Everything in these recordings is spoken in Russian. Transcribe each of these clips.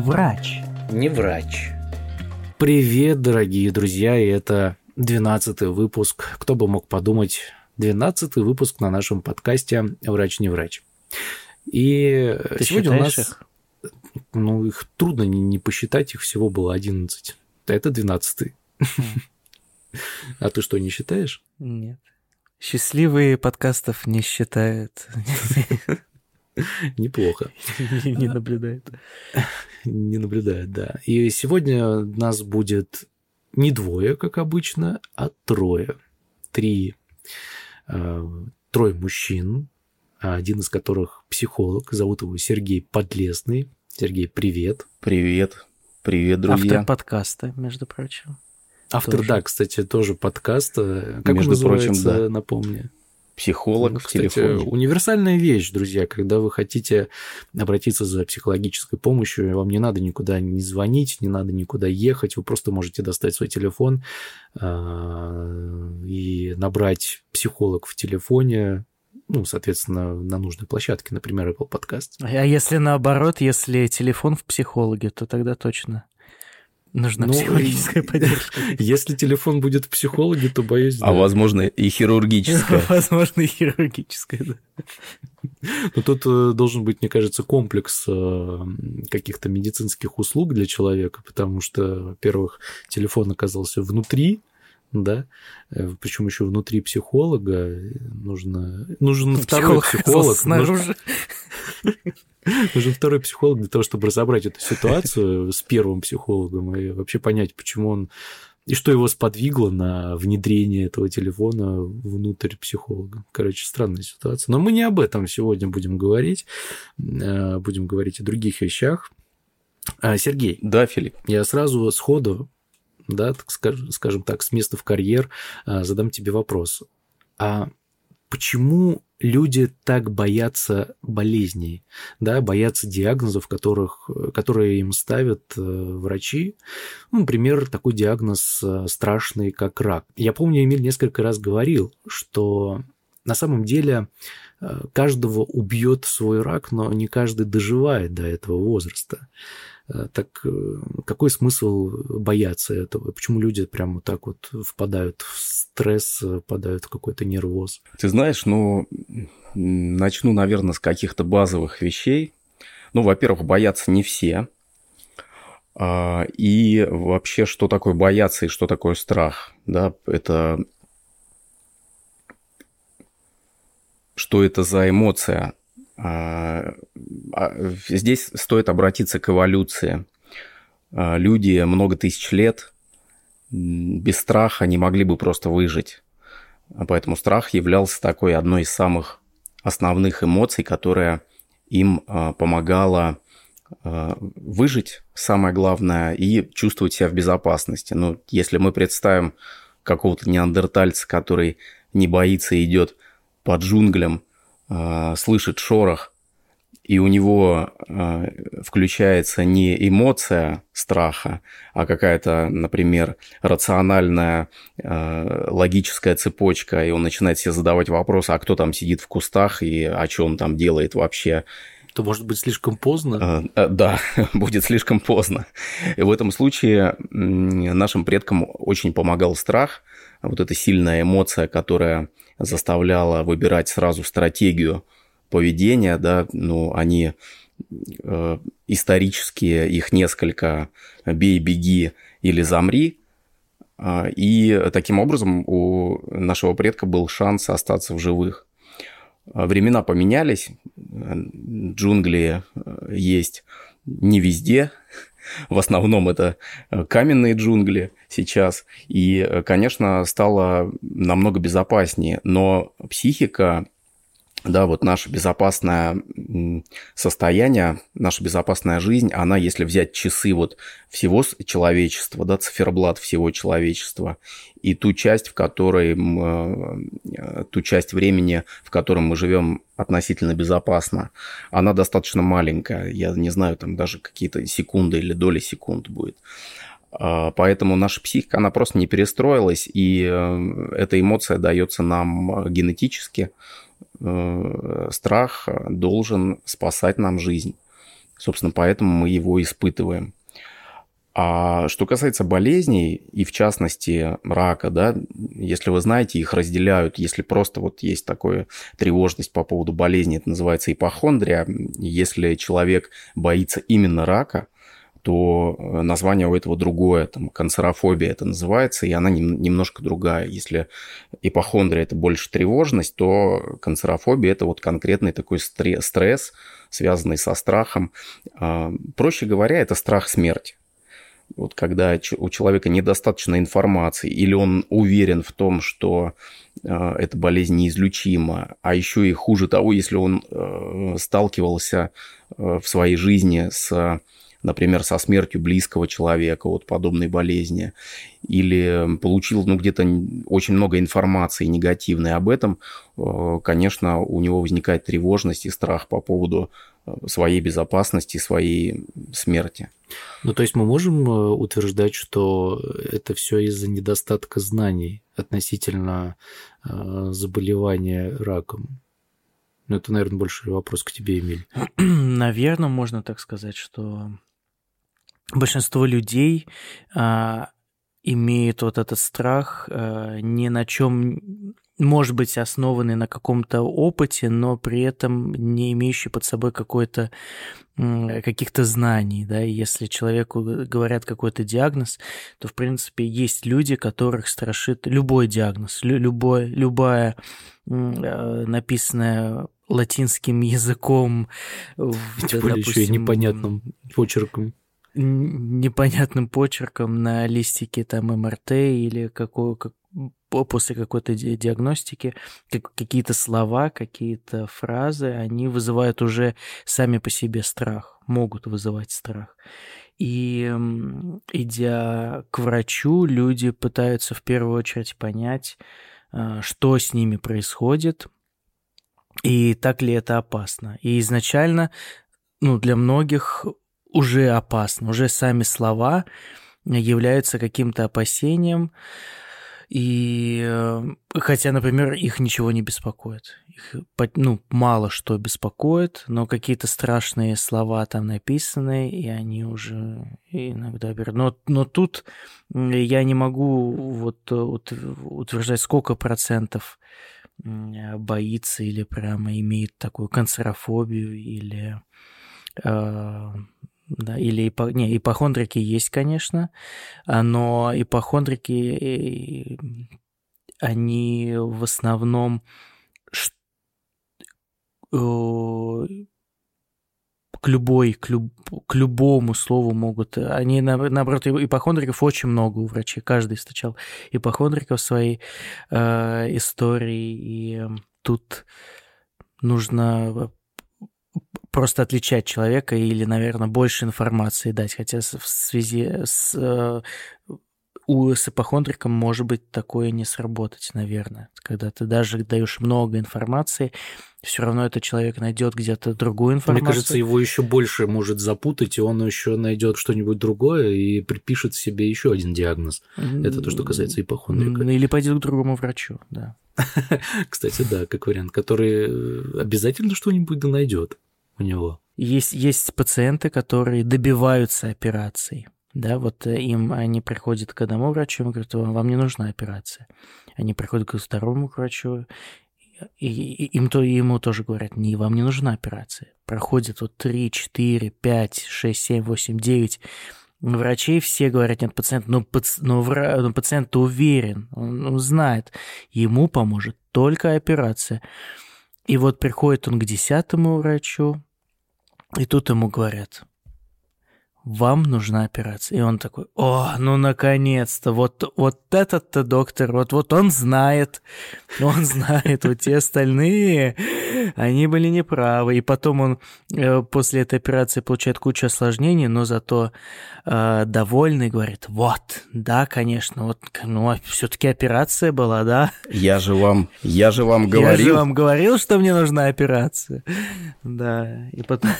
врач. Не врач. Привет, дорогие друзья, и это 12 выпуск. Кто бы мог подумать, 12 выпуск на нашем подкасте «Врач не врач». И Ты сегодня у нас... их? Ну, их трудно не, не посчитать, их всего было 11. Это 12 А ты что, не считаешь? Нет. Счастливые подкастов не считают. Неплохо. Не наблюдают. Не наблюдает, да. И сегодня нас будет не двое, как обычно, а трое. Три. э, Трое мужчин, один из которых психолог, зовут его Сергей Подлесный. Сергей, привет. Привет. Привет, друзья. Автор подкаста, между прочим. Автор, Тоже. да, кстати, тоже подкаста. Как Между он прочим, называется, да. напомни. Психолог Ну, в кстати, телефоне. универсальная вещь, друзья, когда вы хотите обратиться за психологической помощью, вам не надо никуда не звонить, не надо никуда ехать, вы просто можете достать свой телефон а, и набрать психолог в телефоне, ну, соответственно, на нужной площадке, например, Apple Podcast. А если наоборот, если телефон в психологе, то тогда точно нужна Ну, психологическая поддержка. Если телефон будет в психологе, то боюсь, А да. возможно и хирургическое. Возможно, и хирургическая. да. Но тут э, должен быть, мне кажется, комплекс э, каких-то медицинских услуг для человека, потому что, во-первых, телефон оказался внутри, да, причем еще внутри психолога э, нужно нужен второй Психолог психолог, снаружи. нужен второй психолог для того, чтобы разобрать эту ситуацию с первым психологом и вообще понять, почему он и что его сподвигло на внедрение этого телефона внутрь психолога. Короче, странная ситуация. Но мы не об этом сегодня будем говорить. Э, Будем говорить о других вещах. А, Сергей, Да, Филипп. я сразу сходу, да, так скаж- скажем так, с места в карьер а, задам тебе вопрос. А почему люди так боятся болезней, да, боятся диагнозов, которых, которые им ставят э, врачи? Ну, например, такой диагноз э, страшный, как рак. Я помню, Эмиль несколько раз говорил, что на самом деле э, каждого убьет свой рак, но не каждый доживает до этого возраста. Э, Так э, какой смысл бояться этого? Почему люди прямо так вот впадают в стресс, впадают в какой-то нервоз? Ты знаешь, ну, начну, наверное, с каких-то базовых вещей. Ну, во-первых, боятся не все. А, И вообще, что такое бояться и что такое страх? Да, это... Что это за эмоция? А, а, Здесь стоит обратиться к эволюции. А, Люди много тысяч лет без страха не могли бы просто выжить. Поэтому страх являлся такой одной из самых основных эмоций, которая им помогала выжить, самое главное, и чувствовать себя в безопасности. Ну, если мы представим какого-то неандертальца, который не боится и идет по джунглям, а, слышит шорох, и у него а, включается не эмоция страха, а какая-то, например, рациональная э, логическая цепочка, и он начинает себе задавать вопросы, а кто там сидит в кустах и о чем он там делает вообще. То может быть слишком поздно? Э, э, Да, будет слишком поздно. И в этом случае нашим предкам очень помогал страх, вот эта сильная эмоция, которая заставляла выбирать сразу стратегию поведения, да, ну, они э, исторические, их несколько, бей, беги или замри, а, и таким образом у нашего предка был шанс остаться в живых. А, Времена поменялись, джунгли э, есть не везде, в основном это э, каменные джунгли сейчас, и, э, конечно, стало намного безопаснее, но психика да, вот наше безопасное состояние, наша безопасная жизнь, она, если взять часы вот всего человечества, да, циферблат всего человечества, и ту часть, в которой, м, э, ту часть времени, в котором мы живем относительно безопасно, она достаточно маленькая. Я не знаю, там даже какие-то секунды или доли секунд будет. А, Поэтому наша психика, она просто не перестроилась, и э, эта эмоция дается нам э, генетически. Э, Страх должен спасать нам жизнь. Собственно, поэтому мы его испытываем. А что касается болезней, и в частности рака, да, если вы знаете, их разделяют, если просто вот есть такая тревожность по поводу болезни, это называется ипохондрия. Если человек боится именно рака, то э, название у этого другое, там, канцерофобия это называется, и она немножко другая. Если ипохондрия – это больше тревожность, то канцерофобия – это вот конкретный такой стресс, связанный со страхом. А, проще говоря, это страх смерти. Вот когда у человека недостаточно информации, или он уверен в том, что э, эта болезнь неизлечима, а еще и хуже того, если он э, сталкивался в своей жизни с например, со смертью близкого человека от подобной болезни, или получил ну, где-то очень много информации негативной об этом, э, конечно, у него возникает тревожность и страх по поводу э, своей безопасности, своей смерти. Ну, то есть мы можем э, утверждать, что это все из-за недостатка знаний относительно заболевания раком? Ну, это, наверное, больше вопрос к тебе, Эмиль. Наверное, можно так сказать, что большинство людей а, имеют вот этот страх а, ни на чем может быть основанный на каком-то опыте, но при этом не имеющий под собой какой-то каких-то знаний, да, и если человеку говорят какой-то диагноз, то, в принципе, есть люди, которых страшит любой диагноз, любой, любая а, написанная латинским языком, Тем более допустим, еще и непонятным почерком непонятным почерком на листике там МРТ или какой, как, после какой-то диагностики как, какие-то слова, какие-то фразы, они вызывают уже сами по себе страх, могут вызывать страх. И идя к врачу, люди пытаются в первую очередь понять, а, что с ними происходит, и так ли это опасно. И изначально ну, для многих уже опасно, уже сами слова являются каким-то опасением, и э, хотя, например, их ничего не беспокоит. Их, ну, мало что беспокоит, но какие-то страшные слова там написаны, и они уже иногда берут. Но, но тут я не могу вот утверждать, сколько процентов боится или прямо имеет такую канцерофобию или э, да, или ипо... не, ипохондрики есть, конечно, а, но ипохондрики, они в основном к любой, к, люб, к любому слову могут. Они, наоборот, ипохондриков очень много у врачей. Каждый встречал ипохондриков в своей э, истории. И тут нужно просто отличать человека или, наверное, больше информации дать. Хотя в связи с э, у с ипохондриком может быть такое не сработать, наверное. Когда ты даже даешь много информации, все равно этот человек найдет где-то другую информацию. Мне кажется, его еще больше может запутать, и он еще найдет что-нибудь другое и припишет себе еще один диагноз. Это то, что касается ипохондрика. Или пойдет к другому врачу, да. Кстати, да, как вариант, который э, обязательно что-нибудь найдет у него. Есть, есть пациенты, которые добиваются операций. Да, вот э, им они приходят к одному врачу и говорят, вам не нужна операция. Они приходят к второму врачу, и, и им то, ему тоже говорят, не, вам не нужна операция. Проходит вот 3, 4, 5, 6, 7, 8, 9 врачей, все говорят, нет, пациент, но, паци, но, вра, но пациент уверен, он, он знает, ему поможет только операция. И вот приходит он к десятому врачу, и тут ему говорят, вам нужна операция. И он такой, о, ну наконец-то, вот, вот этот-то доктор, вот, вот он знает, он знает, вот те остальные, они были неправы. И потом он э, после этой операции получает кучу осложнений, но зато э, довольный, говорит, вот, да, конечно, вот, ну, все-таки операция была, да? Я же вам, я же вам говорил. Я же вам говорил, что мне нужна операция. Да, и потом...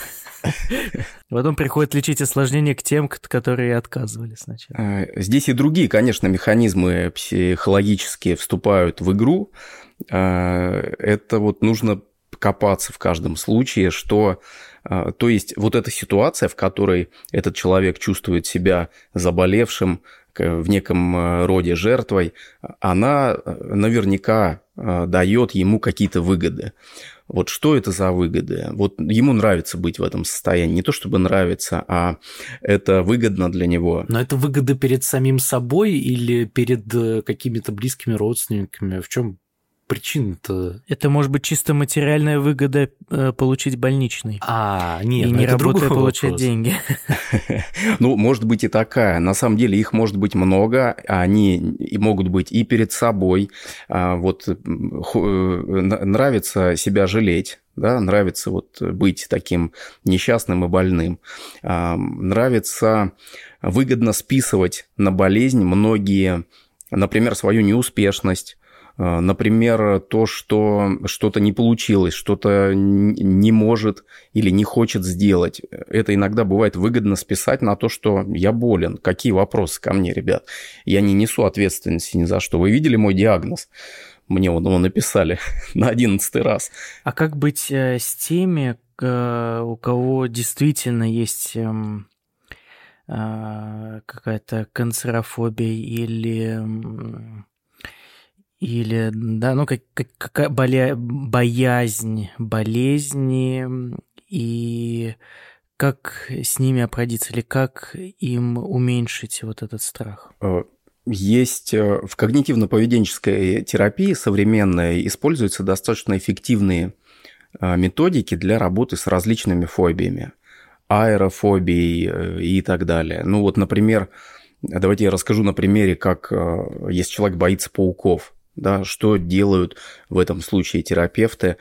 Потом приходит лечить осложнения к тем, которые отказывали сначала. Э, здесь и другие, конечно, механизмы психологические вступают в игру. Э, это вот нужно копаться в каждом случае, что А, то есть вот эта ситуация, в которой этот человек чувствует себя заболевшим, в неком роде жертвой, она наверняка дает ему какие-то выгоды. Вот что это за выгоды? Вот ему нравится быть в этом состоянии. Не то чтобы нравится, а это выгодно для него. Но это выгода перед самим собой или перед какими-то близкими родственниками? В чем причина-то? Это может быть чисто материальная выгода э, получить больничный. А, нет, и ну не это работая другой получать вопрос. деньги. Ну, может быть и такая. На самом деле их может быть много, они и могут быть и перед собой. А, Вот э, нравится себя жалеть, да, нравится вот быть таким несчастным и больным. А, Нравится выгодно списывать на болезнь многие, например, свою неуспешность, Например, то, что что-то не получилось, что-то не может или не хочет сделать. Это иногда бывает выгодно списать на то, что я болен. Какие вопросы ко мне, ребят? Я не несу ответственности ни за что. Вы видели мой диагноз? Мне он его написали на одиннадцатый раз. А как быть э, с теми, э, у кого действительно есть эм, а, какая-то канцерофобия или или да, ну как, как- какая боля- боязнь болезни и как с ними обходиться или как им уменьшить вот этот страх? Э, Есть э, в когнитивно-поведенческой терапии современной используются достаточно эффективные э, методики для работы с различными фобиями, аэрофобией и так далее. Ну вот, например, давайте я расскажу на примере, как если человек боится пауков, да, что делают в этом случае терапевты.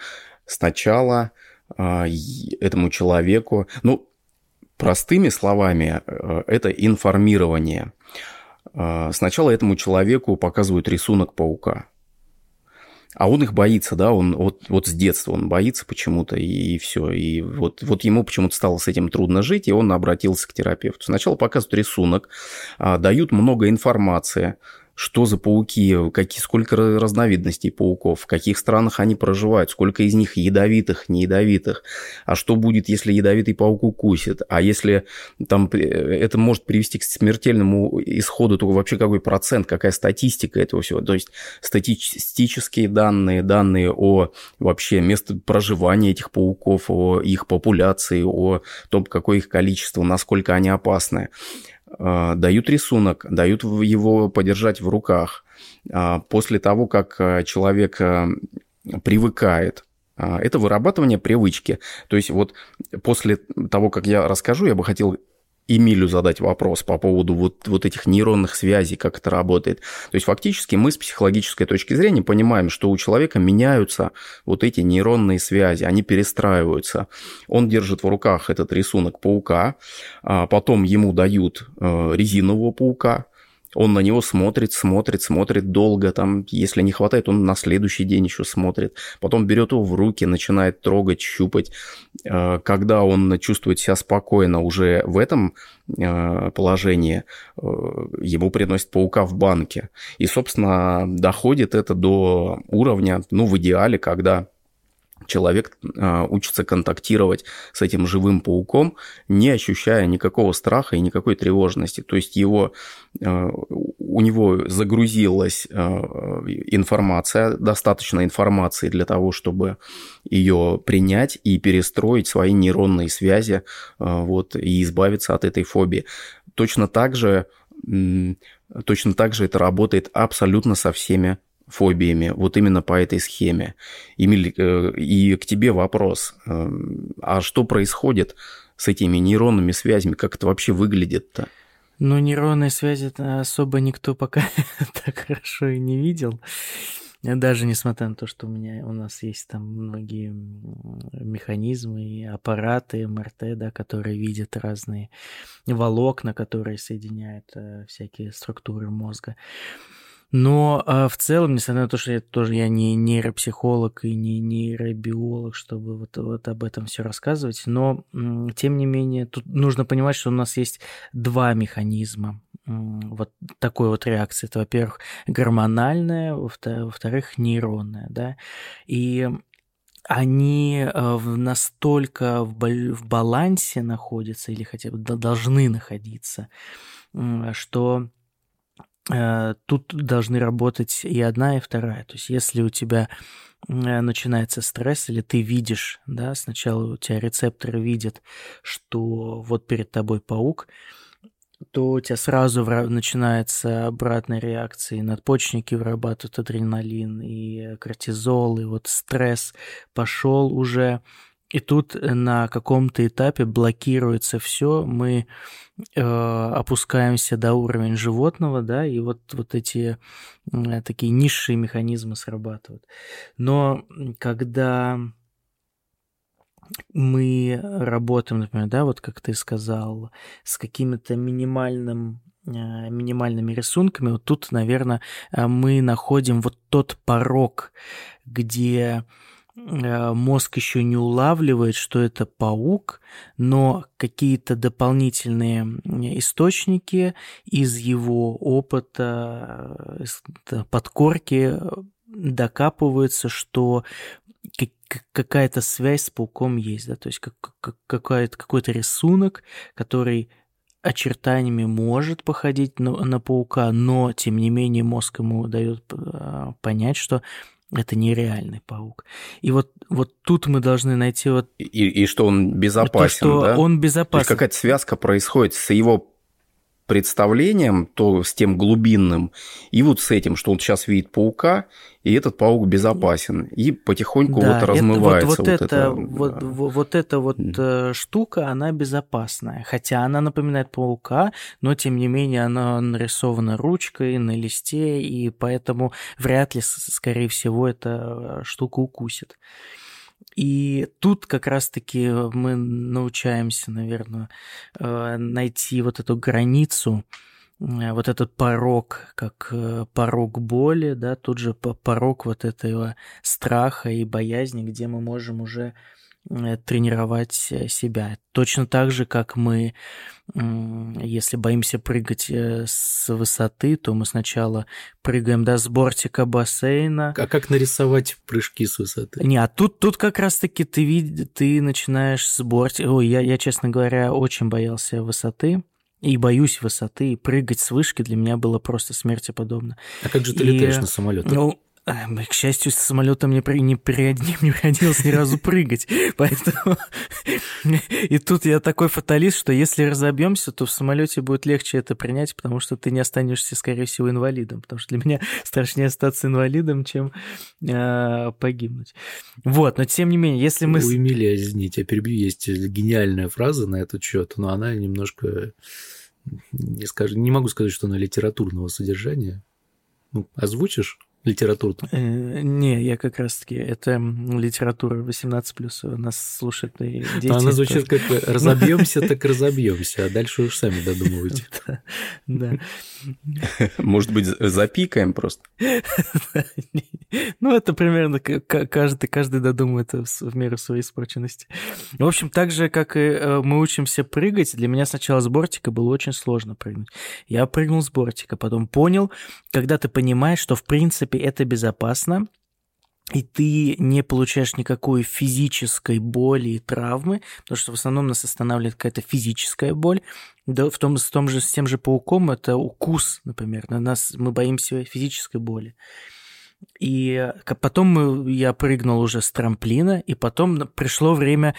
Сначала э, и- этому человеку, ну, простыми словами, э, это информирование. Э, Сначала этому человеку показывают рисунок паука. А он их боится, да, он вот, вот с детства он боится почему-то, и, все. И вот, вот ему почему-то стало с этим трудно жить, и он обратился к терапевту. Сначала показывают рисунок, а, дают много информации, что за пауки, какие, сколько разновидностей пауков, в каких странах они проживают, сколько из них ядовитых, не ядовитых, а что будет, если ядовитый паук укусит, а если там при- это может привести к смертельному исходу, то вообще какой процент, какая статистика этого всего, то есть статистические данные, данные о вообще месте проживания этих пауков, о их популяции, о том, какое их количество, насколько они опасны. А, Дают рисунок, дают его подержать в руках. А, После того, как а, человек а, привыкает это вырабатывание привычки. То есть вот после того, как я расскажу, я бы хотел Эмилю задать вопрос по поводу вот, вот этих нейронных связей, как это работает. То есть фактически мы с психологической точки зрения понимаем, что у человека меняются вот эти нейронные связи, они перестраиваются. Он держит в руках этот рисунок паука, а потом ему дают э, резинового паука, он на него смотрит, смотрит, смотрит долго, там, если не хватает, он на следующий день еще смотрит. Потом берет его в руки, начинает трогать, щупать. Э, Когда он чувствует себя спокойно уже в этом э, положении, э, ему приносят паука в банке. И, собственно, доходит это до уровня, ну, в идеале, когда человек э, учится контактировать с этим живым пауком, не ощущая никакого страха и никакой тревожности. То есть его, э, у него загрузилась э, информация, достаточно информации для того, чтобы ее принять и перестроить свои нейронные связи вот, и избавиться от этой фобии. Точно так же, точно так же это работает абсолютно со всеми фобиями, вот именно по этой схеме. Эмиль, э, и к тебе вопрос. Э, А что происходит с этими нейронными связями? Как это вообще выглядит-то? Ну, нейронные связи особо никто пока так хорошо и не видел. Даже несмотря на то, что у меня у нас есть там многие механизмы и аппараты МРТ, да, которые видят разные волокна, которые соединяют э, всякие структуры мозга. Но э, в целом, несмотря на то, что я тоже я не нейропсихолог и не нейробиолог, чтобы вот, вот об этом все рассказывать, но тем не менее тут нужно понимать, что у нас есть два механизма вот такой вот реакции. Это, во-первых, гормональная, во-вто- во-вторых, нейронная, да. И они э, настолько в, балансе находятся или хотя бы должны находиться, что тут должны работать и одна, и вторая. То есть если у тебя э, начинается стресс, или ты видишь, да, сначала у тебя рецепторы видят, что вот перед тобой паук, то у тебя сразу начинается обратная реакция, и надпочечники вырабатывают адреналин, и кортизол, и вот стресс пошел уже, и тут на каком-то этапе блокируется все, мы э, опускаемся до уровня животного, да, и вот, вот эти э, такие низшие механизмы срабатывают. Но когда мы работаем, например, да, вот как ты сказал, с какими-то минимальным э, минимальными рисунками, вот тут, наверное, э, мы находим вот тот порог, где э, мозг еще не улавливает, что это паук, но какие-то дополнительные источники из его опыта, из подкорки докапываются, что какая-то связь с пауком есть, да, то есть как, как, какой-то, какой-то рисунок, который очертаниями может походить на, на паука, но тем не менее мозг ему дает понять, что это нереальный паук. И вот, вот тут мы должны найти вот... И, и что он безопасен, то, что да? он безопасен. То есть какая-то связка происходит с его представлением, то с тем глубинным, и вот с этим, что он сейчас видит паука, и этот паук безопасен, и потихоньку да, вот размывается. Это, вот, вот, вот, это, вот, да. вот эта вот mm. штука, она безопасная, хотя она напоминает паука, но тем не менее она нарисована ручкой на листе, и поэтому вряд ли, скорее всего, эта штука укусит. И тут как раз-таки мы научаемся, наверное, э, найти вот эту границу, э, вот этот порог, как э, порог боли, да, тут же порог вот этого страха и боязни, где мы можем уже тренировать э, себя. Точно так же, как мы, если боимся прыгать э, с высоты, то мы сначала прыгаем до да, с бортика бассейна. А как нарисовать прыжки с высоты? Не, а тут, тут как раз-таки ты, ты начинаешь с бортика... Ой, я, я, честно говоря, очень боялся высоты и боюсь высоты, и прыгать с вышки для меня было просто смерти подобно. А как же ты и, летаешь на самолете? Ну, к счастью, с самолетом не, при, не, при, приходилось ни разу прыгать. Поэтому... И тут я такой фаталист, что если разобьемся, то в самолете будет легче это принять, потому что ты не останешься, скорее всего, инвалидом. Потому что для меня страшнее остаться инвалидом, чем э, погибнуть. Вот, но тем не менее, если мы... У Эмилия, извините, я перебью, есть гениальная фраза на этот счет, но она немножко... Не, скажу, не могу сказать, что она литературного содержания. Ну, озвучишь? Литературу? Э, не, я как раз-таки, это литература 18+, нас слушают и дети. Она звучит как «разобьемся, так разобьемся», а дальше уж сами додумывайте. Да. Может быть, запикаем просто? Ну, это примерно каждый, каждый додумает в меру своей испорченности. В общем, так же, как и э, мы учимся прыгать, для меня сначала с бортика было очень сложно прыгнуть. Я прыгнул с бортика, потом понял, когда ты понимаешь, что в принципе это безопасно, и ты не получаешь никакой физической боли и травмы, потому что в основном нас останавливает какая-то физическая боль. Да, в том, с, том же, с тем же пауком это укус, например. На нас мы боимся физической боли. И потом я прыгнул уже с трамплина, и потом пришло время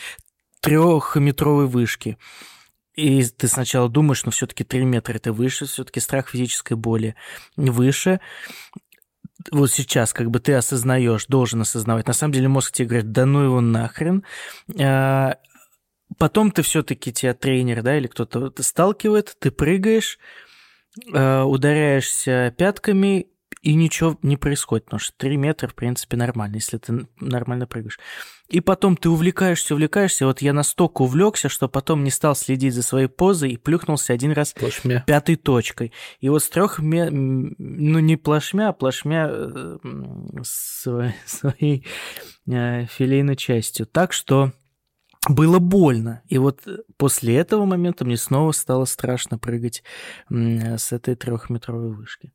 трехметровой вышки. И ты сначала думаешь, ну все-таки 3 метра это выше, все-таки страх физической боли выше. Вот сейчас, как бы ты осознаешь, должен осознавать. На самом деле мозг тебе говорит, да ну его нахрен. А, потом ты все-таки тебя тренер, да, или кто-то сталкивает, ты прыгаешь, а, ударяешься пятками, и ничего не происходит, потому что 3 метра, в принципе, нормально, если ты нормально прыгаешь. И потом ты увлекаешься, увлекаешься. Вот я настолько увлекся, что потом не стал следить за своей позой и плюхнулся один раз плашмя. пятой точкой. И вот с трех, ну не плашмя, а плашмя э, своей, своей э, филейной частью. Так что было больно. И вот после этого момента мне снова стало страшно прыгать с этой трехметровой вышки.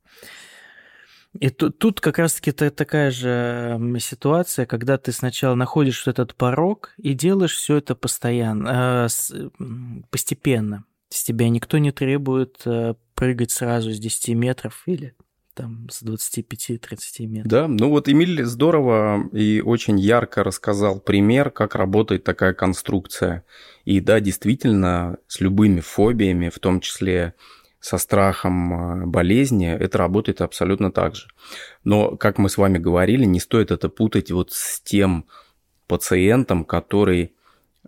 И тут, тут как раз-таки такая же ситуация, когда ты сначала находишь вот этот порог и делаешь все это постоянно, э, постепенно. С тебя никто не требует э, прыгать сразу с 10 метров или там с 25-30 метров. Да, ну вот Эмиль здорово и очень ярко рассказал пример, как работает такая конструкция. И да, действительно, с любыми фобиями, в том числе со страхом э, болезни, это работает абсолютно так же. Но, как мы с вами говорили, не стоит это путать вот с тем пациентом, который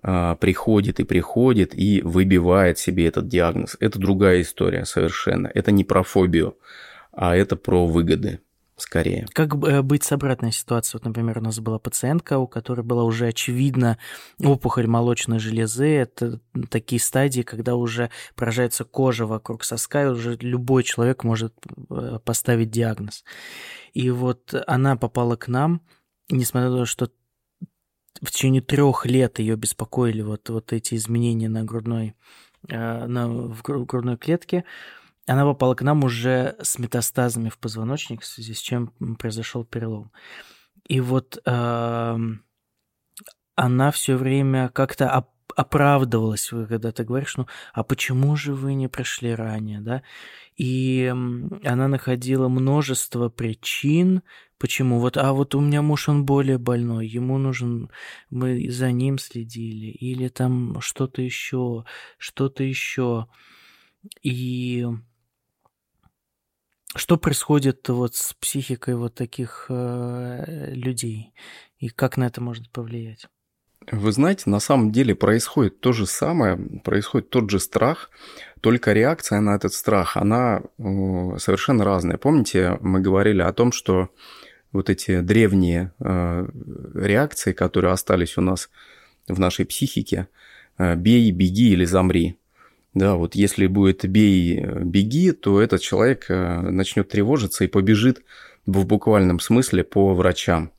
а, приходит и приходит и выбивает себе этот диагноз. Это другая история совершенно. Это не про фобию, а это про выгоды скорее. Как э, быть с обратной ситуацией? Вот, например, у нас была пациентка, у которой была уже очевидно опухоль молочной железы. Это такие стадии, когда уже поражается кожа вокруг соска, и уже любой человек может э, поставить диагноз. И вот она попала к нам, несмотря на то, что в течение трех лет ее беспокоили вот, вот эти изменения на грудной, э, на, в грудной клетке, она попала к нам уже с метастазами в позвоночник, в связи с чем произошел перелом. И вот э, она все время как-то оп оправдывалась, когда ты говоришь, ну, а почему же вы не пришли ранее, да? И она находила множество причин, почему. Вот, а вот у меня муж, он более больной, ему нужен, мы за ним следили, или там что-то еще, что-то еще. И что происходит вот с психикой вот таких э, людей и как на это может повлиять? Вы знаете, на самом деле происходит то же самое, происходит тот же страх, только реакция на этот страх, она э, совершенно разная. Помните, мы говорили о том, что вот эти древние э, реакции, которые остались у нас в нашей психике, бей, беги или замри. Да, вот если будет бей, беги, то этот человек э, начнет тревожиться и побежит в буквальном смысле по врачам.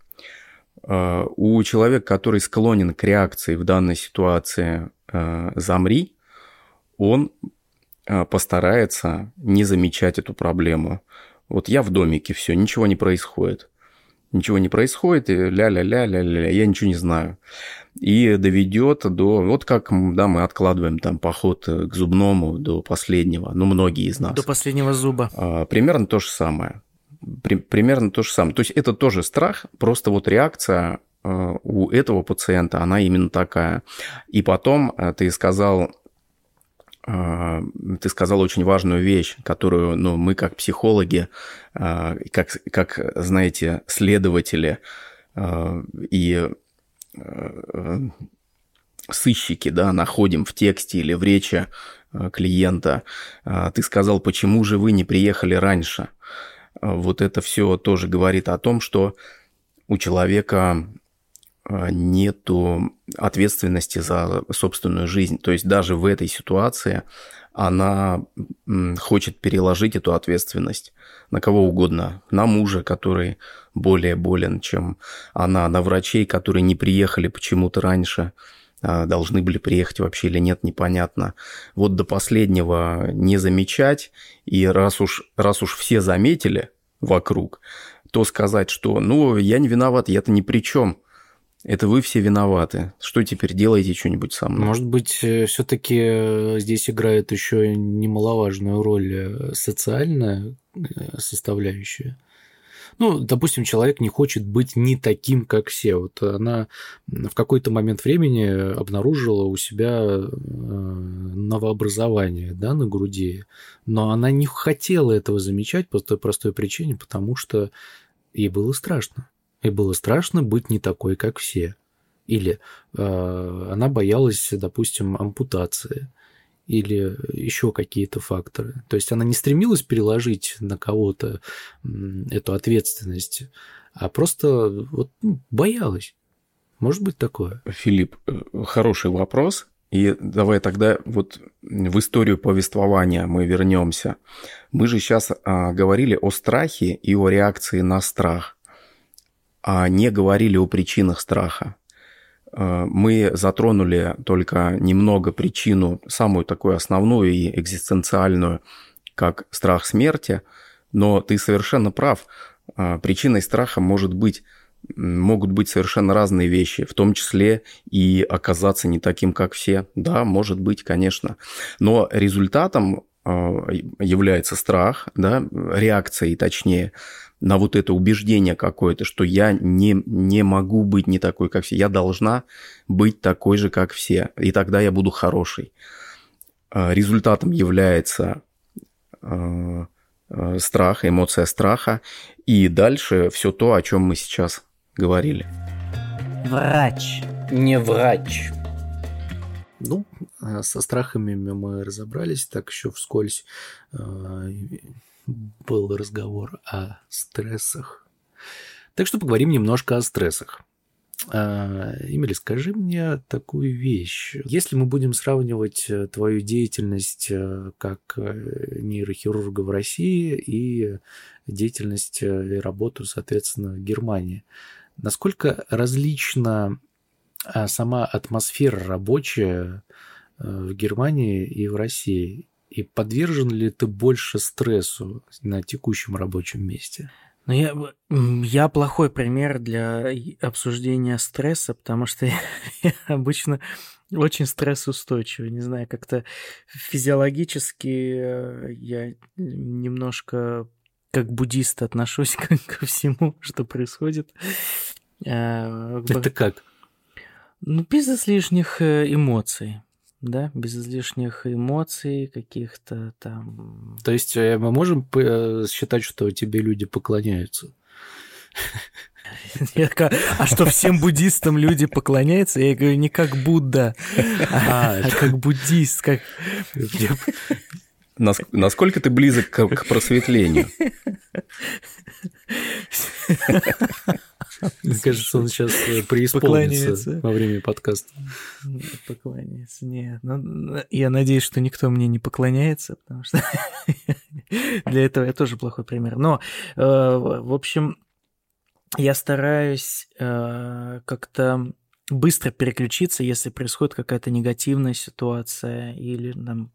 Э, у человека, который склонен к реакции в данной ситуации э, «замри», он постарается не замечать эту проблему. Вот я в домике, все, ничего не происходит ничего не происходит, и ля-ля-ля-ля-ля, я ничего не знаю. И доведет до... Вот как да, мы откладываем там поход к зубному до последнего, ну, многие из нас. До последнего зуба. А, примерно то же самое. При, примерно то же самое. То есть это тоже страх, просто вот реакция а, у этого пациента, она именно такая. И потом а, ты сказал ты сказал очень важную вещь, которую ну, мы как психологи, а, как, как знаете, следователи а, и сыщики да, находим в тексте или в речи клиента. Ты сказал, почему же вы не приехали раньше? Вот это все тоже говорит о том, что у человека нету ответственности за собственную жизнь. То есть даже в этой ситуации она хочет переложить эту ответственность на кого угодно. На мужа, который более болен, чем она, на врачей, которые не приехали почему-то раньше, а, должны были приехать вообще или нет, непонятно. Вот до последнего не замечать, и раз уж, раз уж все заметили вокруг, то сказать, что ну, я не виноват, я-то ни при чем – это вы все виноваты. Что теперь делаете что-нибудь со мной? Может быть, э, все-таки э, здесь играет еще немаловажную роль э, социальная составляющая. Ну, допустим, человек не хочет быть не таким, как все. Вот она в какой-то момент времени обнаружила у себя новообразование да, на груди, но она не хотела этого замечать по той простой причине, потому что ей было страшно и было страшно быть не такой, как все. Или э, она боялась, допустим, ампутации или еще какие-то факторы. То есть она не стремилась переложить на кого-то эту ответственность, а просто вот, ну, боялась. Может быть такое? Филипп, э, хороший вопрос. И давай тогда вот в историю повествования мы вернемся. Мы же сейчас а, говорили о страхе и о реакции на страх а не говорили о причинах страха. Э, мы затронули только немного причину, самую такую основную и экзистенциальную, как страх смерти, но ты совершенно прав. а, причиной страха может быть могут быть совершенно разные вещи, в том числе и оказаться не таким, как все. Да, может быть, конечно. Но результатом а, является страх, да, реакцией, точнее, на вот это убеждение какое-то, что я не, не могу быть не такой, как все, я должна быть такой же, как все, и тогда я буду хороший. А, результатом является а, страх, эмоция страха, и дальше все то, о чем мы сейчас говорили. Врач. Не врач. Ну, а со страхами мы разобрались, так еще вскользь был разговор о стрессах. Так что поговорим немножко о стрессах. А, Эмили, скажи мне такую вещь. Если мы будем сравнивать э, твою деятельность э, как нейрохирурга в России и деятельность и работу, соответственно, в Германии, насколько различна а сама атмосфера рабочая э, в Германии и в России? И подвержен ли ты больше стрессу на текущем рабочем месте? Ну, я, я плохой пример для обсуждения стресса, потому что я, я обычно очень стрессоустойчивый. Не знаю, как-то физиологически э, я немножко как буддист отношусь ко, ко всему, что происходит. Э, Это как? Ну, без излишних э, эмоций, да, без излишних эмоций каких-то там. То есть э, мы можем э, считать, что тебе люди поклоняются? А что всем буддистам люди поклоняются? Я говорю, не как Будда, а, а как буддист, как... Насколько ты близок к просветлению? Мне кажется, он сейчас э, преисполнится во время подкаста. Поклоняется, нет. Ну, я надеюсь, что никто мне не поклоняется, потому что для этого я тоже плохой пример. Но, э, в общем, я стараюсь э, как-то быстро переключиться, если происходит какая-то негативная ситуация или там,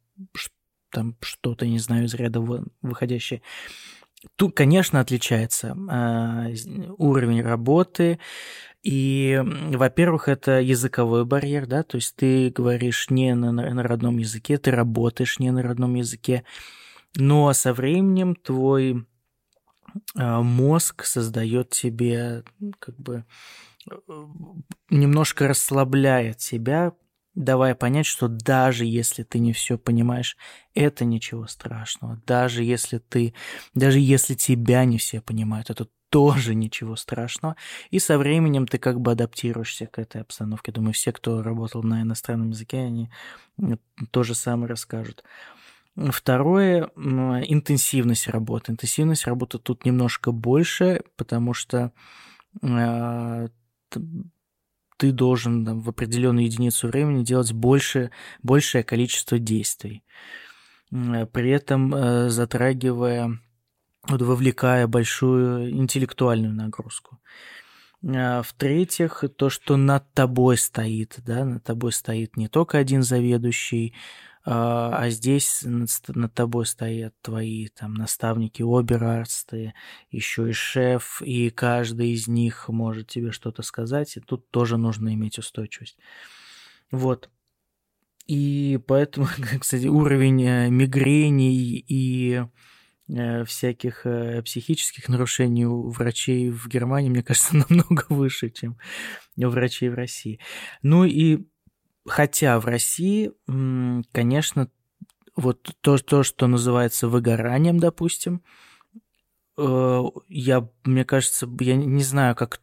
там что-то, не знаю, из ряда выходящее. Тут, конечно, отличается э, уровень работы. И, во-первых, это языковой барьер, да, то есть ты говоришь не на, на родном языке, ты работаешь не на родном языке, но со временем твой э, мозг создает тебе как бы э, немножко расслабляет себя, давая понять, что даже если ты не все понимаешь, это ничего страшного. Даже если ты, даже если тебя не все понимают, это тоже ничего страшного. И со временем ты как бы адаптируешься к этой обстановке. Думаю, все, кто работал на иностранном языке, они то же самое расскажут. Второе – интенсивность работы. Интенсивность работы тут немножко больше, потому что а, ты должен там, в определенную единицу времени делать больше, большее количество действий. Э, при этом э, затрагивая, вот, вовлекая большую интеллектуальную нагрузку. Э, в-третьих, то, что над тобой стоит, да, над тобой стоит не только один заведующий, а, а здесь над, над тобой стоят твои там наставники, оберарсты, еще и шеф, и каждый из них может тебе что-то сказать, и тут тоже нужно иметь устойчивость. Вот. И поэтому, кстати, уровень э, мигрений и э, всяких э, психических нарушений у врачей в Германии, мне кажется, намного выше, чем у врачей в России. Ну и Хотя в России, конечно, вот то, то, что называется выгоранием, допустим, э, я, мне кажется, я не знаю, как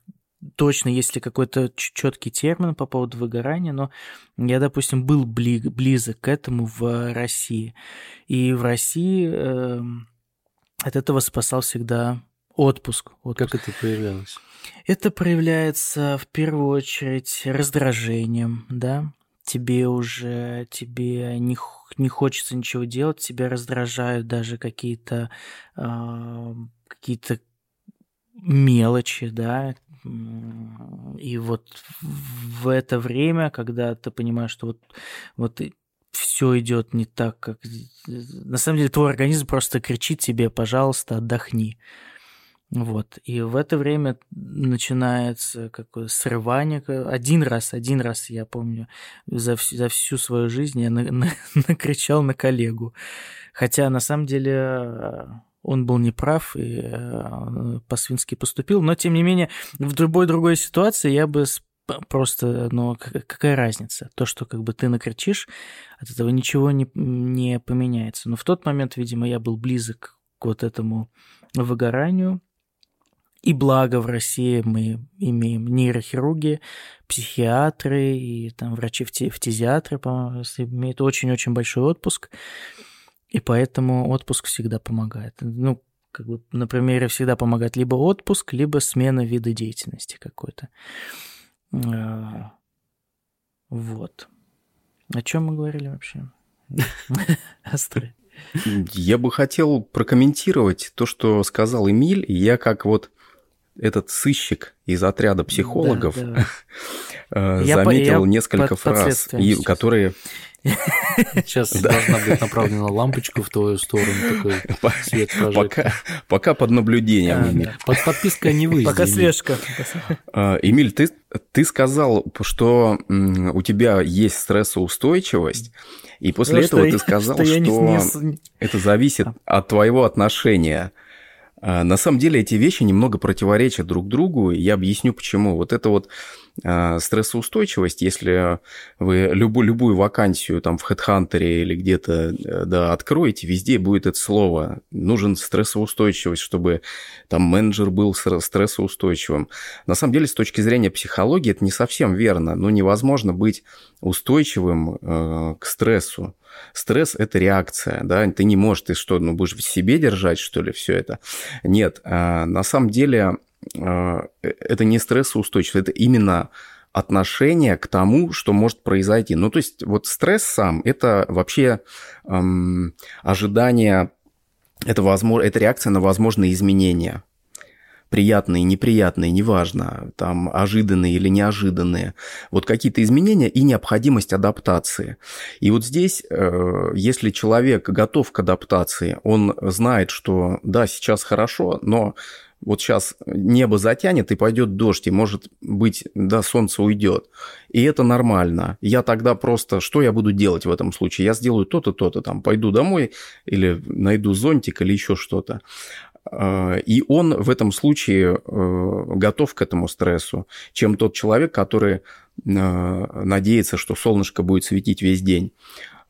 точно, есть ли какой-то четкий термин по поводу выгорания, но я, допустим, был близок к этому в России. И в России э, от этого спасал всегда отпуск. отпуск. Как это проявлялось? Это проявляется в первую очередь раздражением, да, тебе уже тебе не, не хочется ничего делать, тебя раздражают даже какие-то э, какие-то мелочи, да, и вот в это время, когда ты понимаешь, что вот, вот все идет не так, как... На самом деле твой организм просто кричит тебе, пожалуйста, отдохни. Вот. И в это время начинается какое срывание. Один раз, один раз, я помню, за, за всю свою жизнь я на, на, накричал на коллегу. Хотя, на самом деле, э, он был неправ и э, по-свински поступил. Но, тем не менее, в любой другой ситуации я бы просто, ну, какая разница? То, что как бы ты накричишь, от этого ничего не, не поменяется. Но в тот момент, видимо, я был близок к вот этому выгоранию, и благо в России мы имеем нейрохирурги, психиатры и там врачи-фтизиатры, по-моему, имеют очень-очень большой отпуск. И поэтому отпуск всегда помогает. Ну, как бы на примере всегда помогает либо отпуск, либо смена вида деятельности какой-то. А, вот. О чем мы говорили вообще? Астры. Я бы хотел прокомментировать то, что сказал Эмиль. Я как вот этот сыщик из отряда психологов да, да. заметил я несколько под, фраз, и, которые... Сейчас должна быть направлена лампочка в твою сторону, такой свет пока, пока под наблюдением, Эмиль. Под подписка не выйдет. Пока слежка. А, Эмиль, ты, ты сказал, что у тебя есть стрессоустойчивость, и после ну, этого ты сказал, что это зависит от твоего отношения а, на самом деле эти вещи немного противоречат друг другу, и я объясню почему. Вот это вот а, стрессоустойчивость, если вы любую, любую вакансию там в HeadHunter или где-то э, да, откроете, везде будет это слово. Нужен стрессоустойчивость, чтобы там менеджер был стрессоустойчивым. На самом деле, с точки зрения психологии, это не совсем верно. Ну, невозможно быть устойчивым э, к стрессу. Стресс – это реакция, да, ты не можешь, ты что, ну, будешь в себе держать, что ли, все это? Нет, а, на самом деле а, это не стрессоустойчивость, это именно отношение к тому, что может произойти. Ну, то есть вот стресс сам – это вообще эм, ожидание, это, возможно, это реакция на возможные изменения приятные, неприятные, неважно, там ожиданные или неожиданные, вот какие-то изменения и необходимость адаптации. И вот здесь, э, если человек готов к адаптации, он знает, что да, сейчас хорошо, но вот сейчас небо затянет и пойдет дождь, и может быть, да, солнце уйдет. И это нормально. Я тогда просто, что я буду делать в этом случае? Я сделаю то-то, то-то, там, пойду домой или найду зонтик или еще что-то. А, и он в этом случае э, готов к этому стрессу, чем тот человек, который э, надеется, что солнышко будет светить весь день.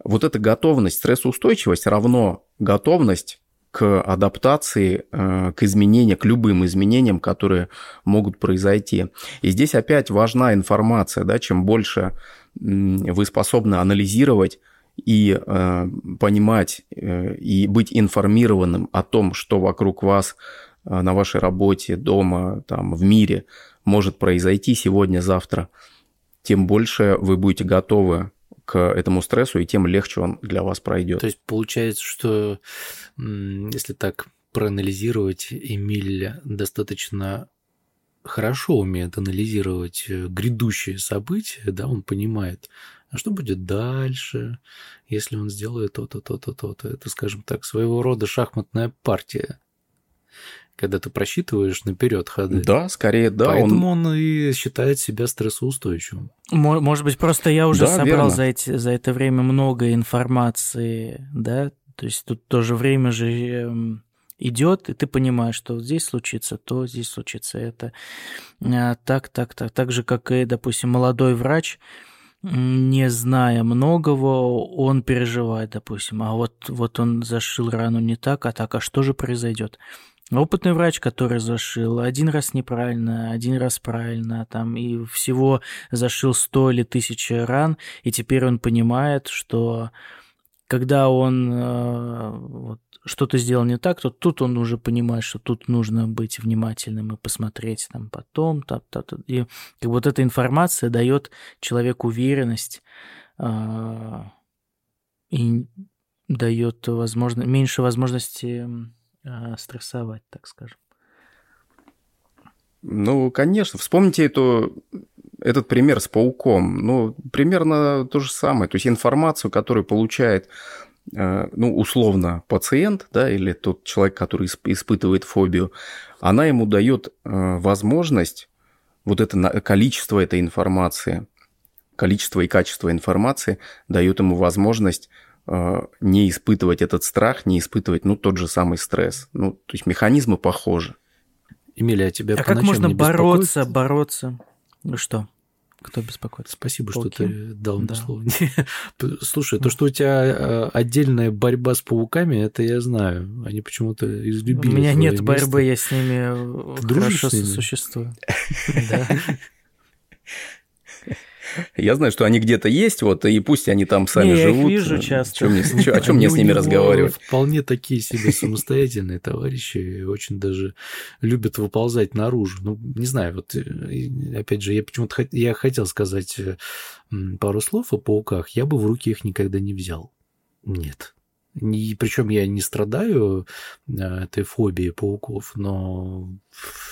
Вот эта готовность, стрессоустойчивость равно готовность к адаптации, э, к изменениям, к любым изменениям, которые могут произойти. И здесь опять важна информация, да, чем больше вы способны анализировать и э, понимать э, и быть информированным о том, что вокруг вас э, на вашей работе, дома, там, в мире может произойти сегодня, завтра, тем больше вы будете готовы к этому стрессу, и тем легче он для вас пройдет. То есть получается, что если так проанализировать, Эмиль достаточно хорошо умеет анализировать э, грядущие события, да, он понимает, а что будет дальше, если он сделает то-то, то-то, то-то. Это, скажем так, своего рода шахматная партия когда ты просчитываешь наперед ходы. Да, скорее, да. Поэтому он... он и считает себя стрессоустойчивым. Может быть, просто я уже да, собрал за, эти, за это время много информации, да, то есть тут тоже время же эм, идет, и ты понимаешь, что вот здесь случится то, здесь случится это. А, так, так, так. Так же, как и, допустим, молодой врач, не зная многого, он переживает, допустим, а вот, вот он зашил рану не так, а так, а что же произойдет? Опытный врач, который зашил один раз неправильно, один раз правильно, там, и всего зашил сто или тысячи ран, и теперь он понимает, что когда он э, вот, что-то сделал не так, то тут он уже понимает, что тут нужно быть внимательным и посмотреть там потом. Та, та, та. И как вот эта информация дает человеку уверенность э, и дает возможно, меньше возможности э, стрессовать, так скажем. Ну, конечно. Вспомните эту, этот пример с пауком. Ну, примерно то же самое. То есть информацию, которую получает э, ну, условно, пациент, да, или тот человек, который испытывает фобию, она ему дает э, возможность вот это количество этой информации, количество и качество информации дает ему возможность э, не испытывать этот страх, не испытывать, ну, тот же самый стресс. Ну, то есть механизмы похожи. Эмилия, а тебя А как можно бороться, бороться? Ну что? Кто беспокоится? Спасибо, Пауки. что ты дал мне да. слово. Слушай, то, что у тебя э, отдельная борьба с пауками, это я знаю. Они почему-то излюбили. У меня нет место. борьбы, я с ними ты хорошо с ними? существую. Я знаю, что они где-то есть, вот, и пусть они там сами Не, живут. Я их вижу часто. Чем мне, о чем мне с ними разговаривать? Вполне такие себе самостоятельные товарищи, очень даже любят выползать наружу. Ну, не знаю, вот, э, опять же, я почему-то я хотел сказать э, пару слов о пауках, я бы в руки их никогда не взял. Нет. И причем я не страдаю э, этой фобией пауков, но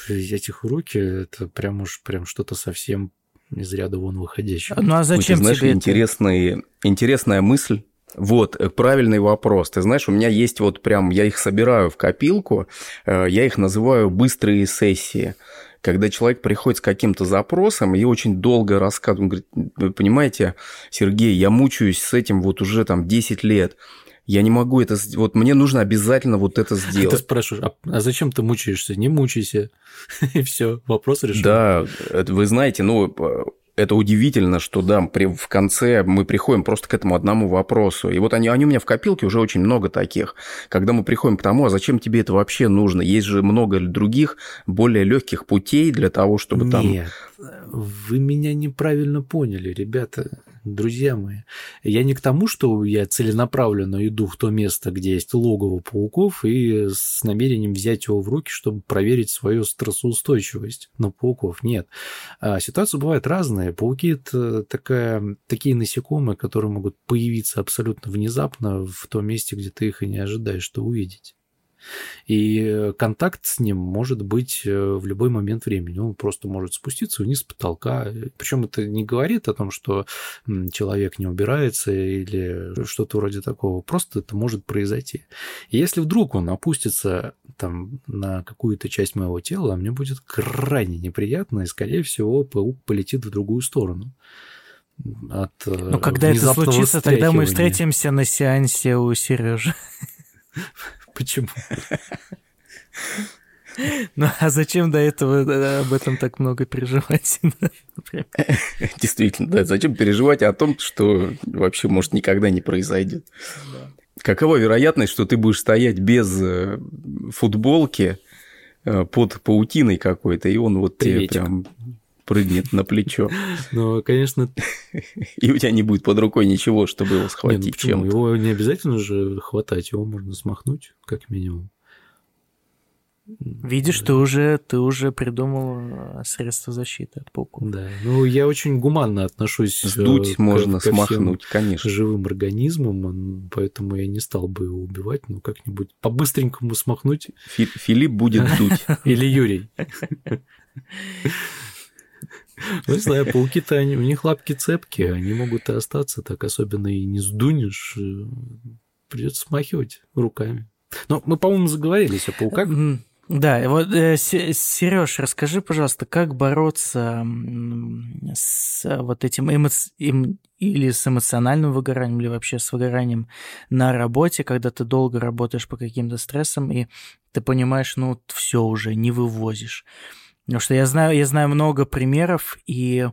взять их в руки это прям уж прям что-то совсем из ряда вон выходящих. Ну а зачем Ой, ты знаешь, тебе интересный, это? интересная мысль. Вот, э, правильный вопрос. Ты знаешь, у меня есть вот прям, я их собираю в копилку, э, я их называю быстрые сессии. Когда человек приходит с каким-то запросом и очень долго рассказывает, он говорит, вы понимаете, Сергей, я мучаюсь с этим вот уже там 10 лет, я не могу это... Вот мне нужно обязательно вот это сделать. Ты спрашиваешь, а, а зачем ты мучаешься? Не мучайся. И все, вопрос решен. Да, вы знаете, ну, это удивительно, что да, при, в конце мы приходим просто к этому одному вопросу. И вот они, они у меня в копилке уже очень много таких. Когда мы приходим к тому, а зачем тебе это вообще нужно? Есть же много других, более легких путей для того, чтобы там... Нет, вы меня неправильно поняли, ребята друзья мои. Я не к тому, что я целенаправленно иду в то место, где есть логово пауков, и с намерением взять его в руки, чтобы проверить свою стрессоустойчивость на пауков. Нет. А ситуации бывают разные. Пауки – это такая, такие насекомые, которые могут появиться абсолютно внезапно в том месте, где ты их и не ожидаешь, что увидеть. И контакт с ним может быть э, в любой момент времени. Он просто может спуститься вниз с потолка. Причем это не говорит о том, что человек не убирается или что-то вроде такого. Просто это может произойти. И если вдруг он опустится там на какую-то часть моего тела, мне будет крайне неприятно, и, скорее всего, паук полетит в другую сторону от э, Но когда это случится, тогда мы встретимся на сеансе у Сережи. Почему? Ну, а зачем до этого э, об этом так много переживать? Действительно, да. Зачем переживать о том, что вообще, может, никогда не произойдет? Какова вероятность, что ты будешь стоять без э, футболки э, под паутиной какой-то, и он вот тебе прям прыгнет на плечо. Ну, конечно... И у тебя не будет под рукой ничего, чтобы его схватить Нет, ну, чем-то. Его не обязательно же хватать, его можно смахнуть, как минимум. Видишь, да. ты уже, ты уже придумал средства защиты от пауков. Да, ну я очень гуманно отношусь э, Сдуть к, можно, ко смахнуть, конечно. живым организмам, поэтому я не стал бы его убивать, но как-нибудь по-быстренькому смахнуть. Филипп будет дуть. Или Юрий. Ну, не знаю, пауки-то, у них лапки цепкие, они могут и остаться так, особенно и не сдунешь, э, придется смахивать руками. Но мы, по-моему, заговорились о пауках. Да, вот, э, Сереж, расскажи, пожалуйста, как бороться с вот этим эмоци... эм... или с эмоциональным выгоранием, или вообще с выгоранием на работе, когда ты долго работаешь по каким-то стрессам, и ты понимаешь, ну, все уже, не вывозишь. Потому что я знаю, я знаю много примеров, и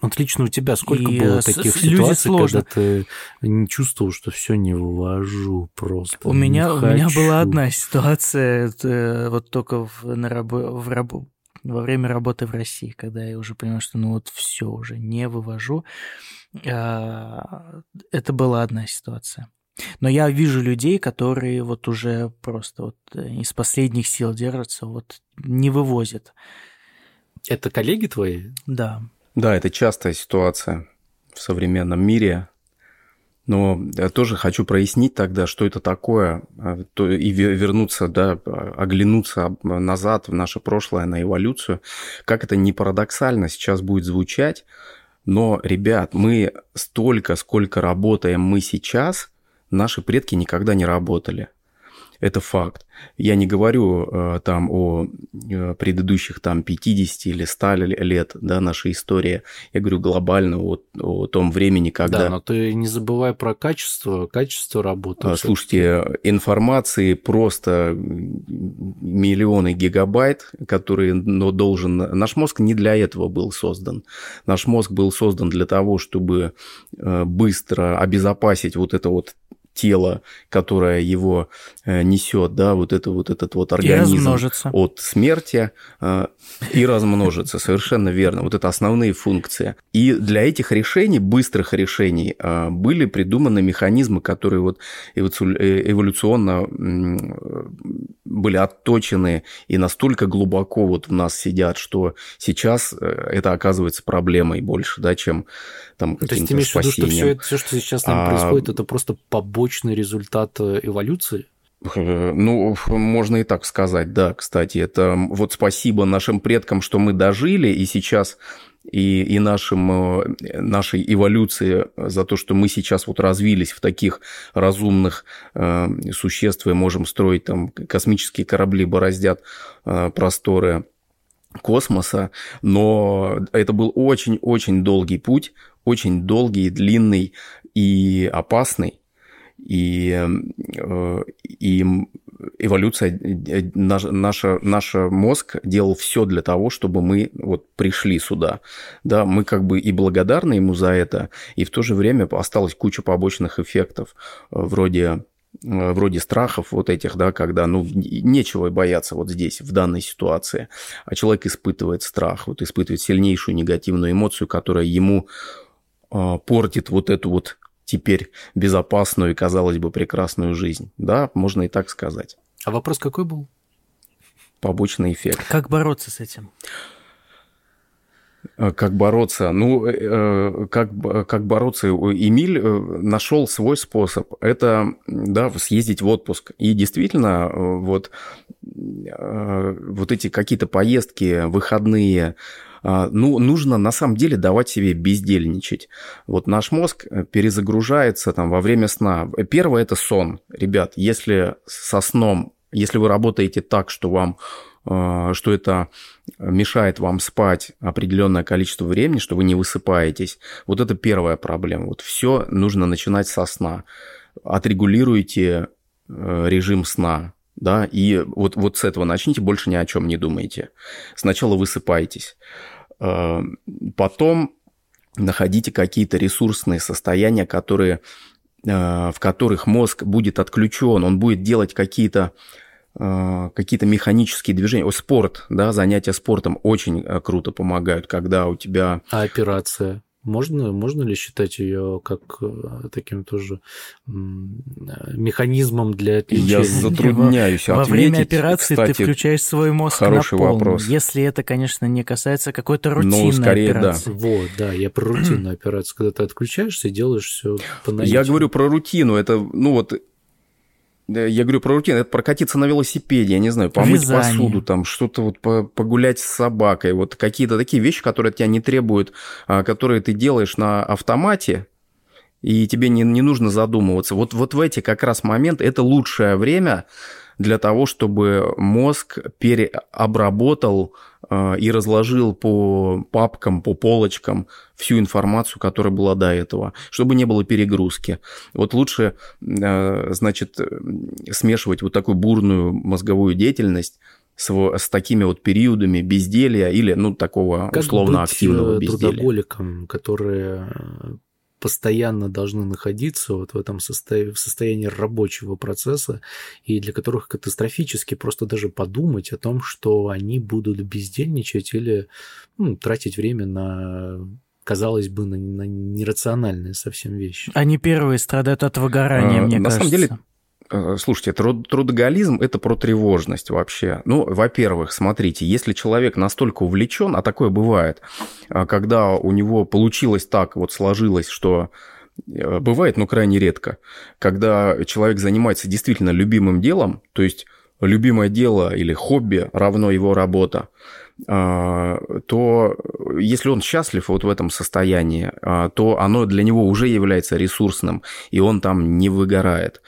Отлично, у тебя сколько и было таких ситуаций, сложно. когда ты не чувствовал, что все не вывожу просто. У меня, у меня была одна ситуация, это вот только в, на рабо, в рабо, во время работы в России, когда я уже понял, что ну вот все уже не вывожу. А, это была одна ситуация. Но я вижу людей, которые вот уже просто вот э, из последних сил держатся, вот не вывозят. Это коллеги твои? Да. Да, это частая ситуация в современном мире. Но я тоже хочу прояснить тогда, что это такое, а, и вернуться, да, оглянуться назад в наше прошлое, на эволюцию. Как это не парадоксально сейчас будет звучать, Но, ребят, мы столько, сколько работаем мы сейчас, наши предки никогда не работали. Это факт. Я не говорю э, там о э, предыдущих там 50 или 100 лет да, нашей истории. Я говорю глобально о, о том времени, когда... Да, но ты не забывай про качество, качество работы. А, слушайте, информации просто миллионы гигабайт, которые но должен... Наш мозг не для этого был создан. Наш мозг был создан для того, чтобы э, быстро обезопасить вот это вот тело, которое его э, несет, да, вот это вот этот вот организм от смерти э, и размножится, совершенно верно. Вот это основные функции. И для этих решений, быстрых решений, э, были придуманы механизмы, которые вот эволюционно были отточены и настолько глубоко вот в нас сидят, что сейчас это оказывается проблемой больше, да, чем там каким-то То есть ты имеешь в виду, что все, все, что сейчас с нами а... происходит, это просто побочный результат э, эволюции? Э, ну, можно и так сказать, да, кстати. Это вот спасибо нашим предкам, что мы дожили, и сейчас и, и нашим, э, нашей эволюции за то, что мы сейчас вот развились в таких разумных э, существ и можем строить там космические корабли, бороздят э, просторы космоса, но это был очень-очень долгий путь, очень долгий, длинный и опасный. И, э, и эволюция, э, наш, наша, наш мозг делал все для того, чтобы мы вот пришли сюда. Да, мы как бы и благодарны ему за это, и в то же время осталась куча побочных эффектов, э, вроде вроде страхов вот этих, да, когда, ну, нечего бояться вот здесь, в данной ситуации, а человек испытывает страх, вот испытывает сильнейшую негативную эмоцию, которая ему портит вот эту вот теперь безопасную и, казалось бы, прекрасную жизнь. Да, можно и так сказать. А вопрос какой был? Побочный эффект. Как бороться с этим? А, как бороться? Ну, э, э, как, как бороться? Эмиль э, нашел свой способ. Это, да, съездить в отпуск. И действительно, вот, вот эти какие-то поездки, выходные, ну, нужно на самом деле давать себе бездельничать. Вот наш мозг э, перезагружается там во время сна. Первое – это сон. Ребят, если со сном, если вы работаете так, что вам что это мешает вам спать определенное количество времени, что вы не высыпаетесь. Вот это первая проблема. Вот все нужно начинать со сна. Отрегулируйте э, режим сна да, и вот, вот с этого начните, больше ни о чем не думайте. Сначала высыпайтесь, э, потом находите какие-то ресурсные состояния, которые, э, в которых мозг будет отключен, он будет делать какие-то э, какие-то механические движения. О, спорт, да, занятия спортом очень круто помогают, когда у тебя... А операция? Можно, можно ли считать ее как э, таким тоже механизмом для отвлечения? Я затрудняюсь Во ответить. время операции Кстати, ты включаешь свой мозг хороший на полную. вопрос. Если это, конечно, не касается какой-то рутинной ну, скорее, операции. Да. Вот, да, я про рутинную операцию, когда ты отключаешься и делаешь все по наитию. Я говорю про рутину, это, ну вот, я говорю про рутину, это прокатиться на велосипеде, я не знаю, помыть Вязание. посуду, там что-то вот погулять с собакой, вот какие-то такие вещи, которые от тебя не требуют, а, которые ты делаешь на автомате, и тебе не, не нужно задумываться. Вот, вот в эти как раз моменты это лучшее время для того, чтобы мозг переобработал э, и разложил по папкам, по полочкам всю информацию, которая была до этого, чтобы не было перегрузки. Вот лучше, э, значит, смешивать вот такую бурную мозговую деятельность с, с такими вот периодами безделья или, ну, такого как условно быть активного э, безделия. трудоголиком, который постоянно должны находиться вот в этом состоянии, в состоянии рабочего процесса, и для которых катастрофически просто даже подумать о том, что они будут бездельничать или ну, тратить время на казалось бы, на, на нерациональные совсем вещи. Они первые страдают от выгорания, а, мне на кажется. На самом деле, слушайте, труд, трудоголизм – это про тревожность вообще. Ну, во-первых, смотрите, если человек настолько увлечен, а такое бывает, а когда у него получилось так, вот сложилось, что э, бывает, но крайне редко, когда человек занимается действительно любимым делом, то есть любимое дело или хобби равно его работа, то если он счастлив вот в этом состоянии, а, то оно для него уже является ресурсным, и он там не выгорает.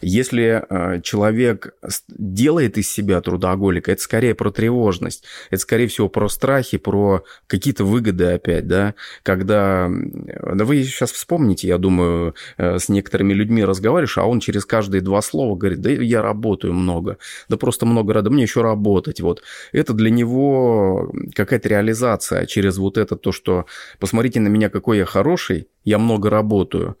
Если а, человек делает из себя трудоголика, это скорее про тревожность, это скорее всего про страхи, про какие-то выгоды опять, да, когда... Да вы сейчас вспомните, я думаю, э, с некоторыми людьми разговариваешь, а он через каждые два слова говорит, да я работаю много, да просто много рада, мне еще работать, вот. Это для него какая-то реализация через вот это то, что посмотрите на меня, какой я хороший, я много работаю.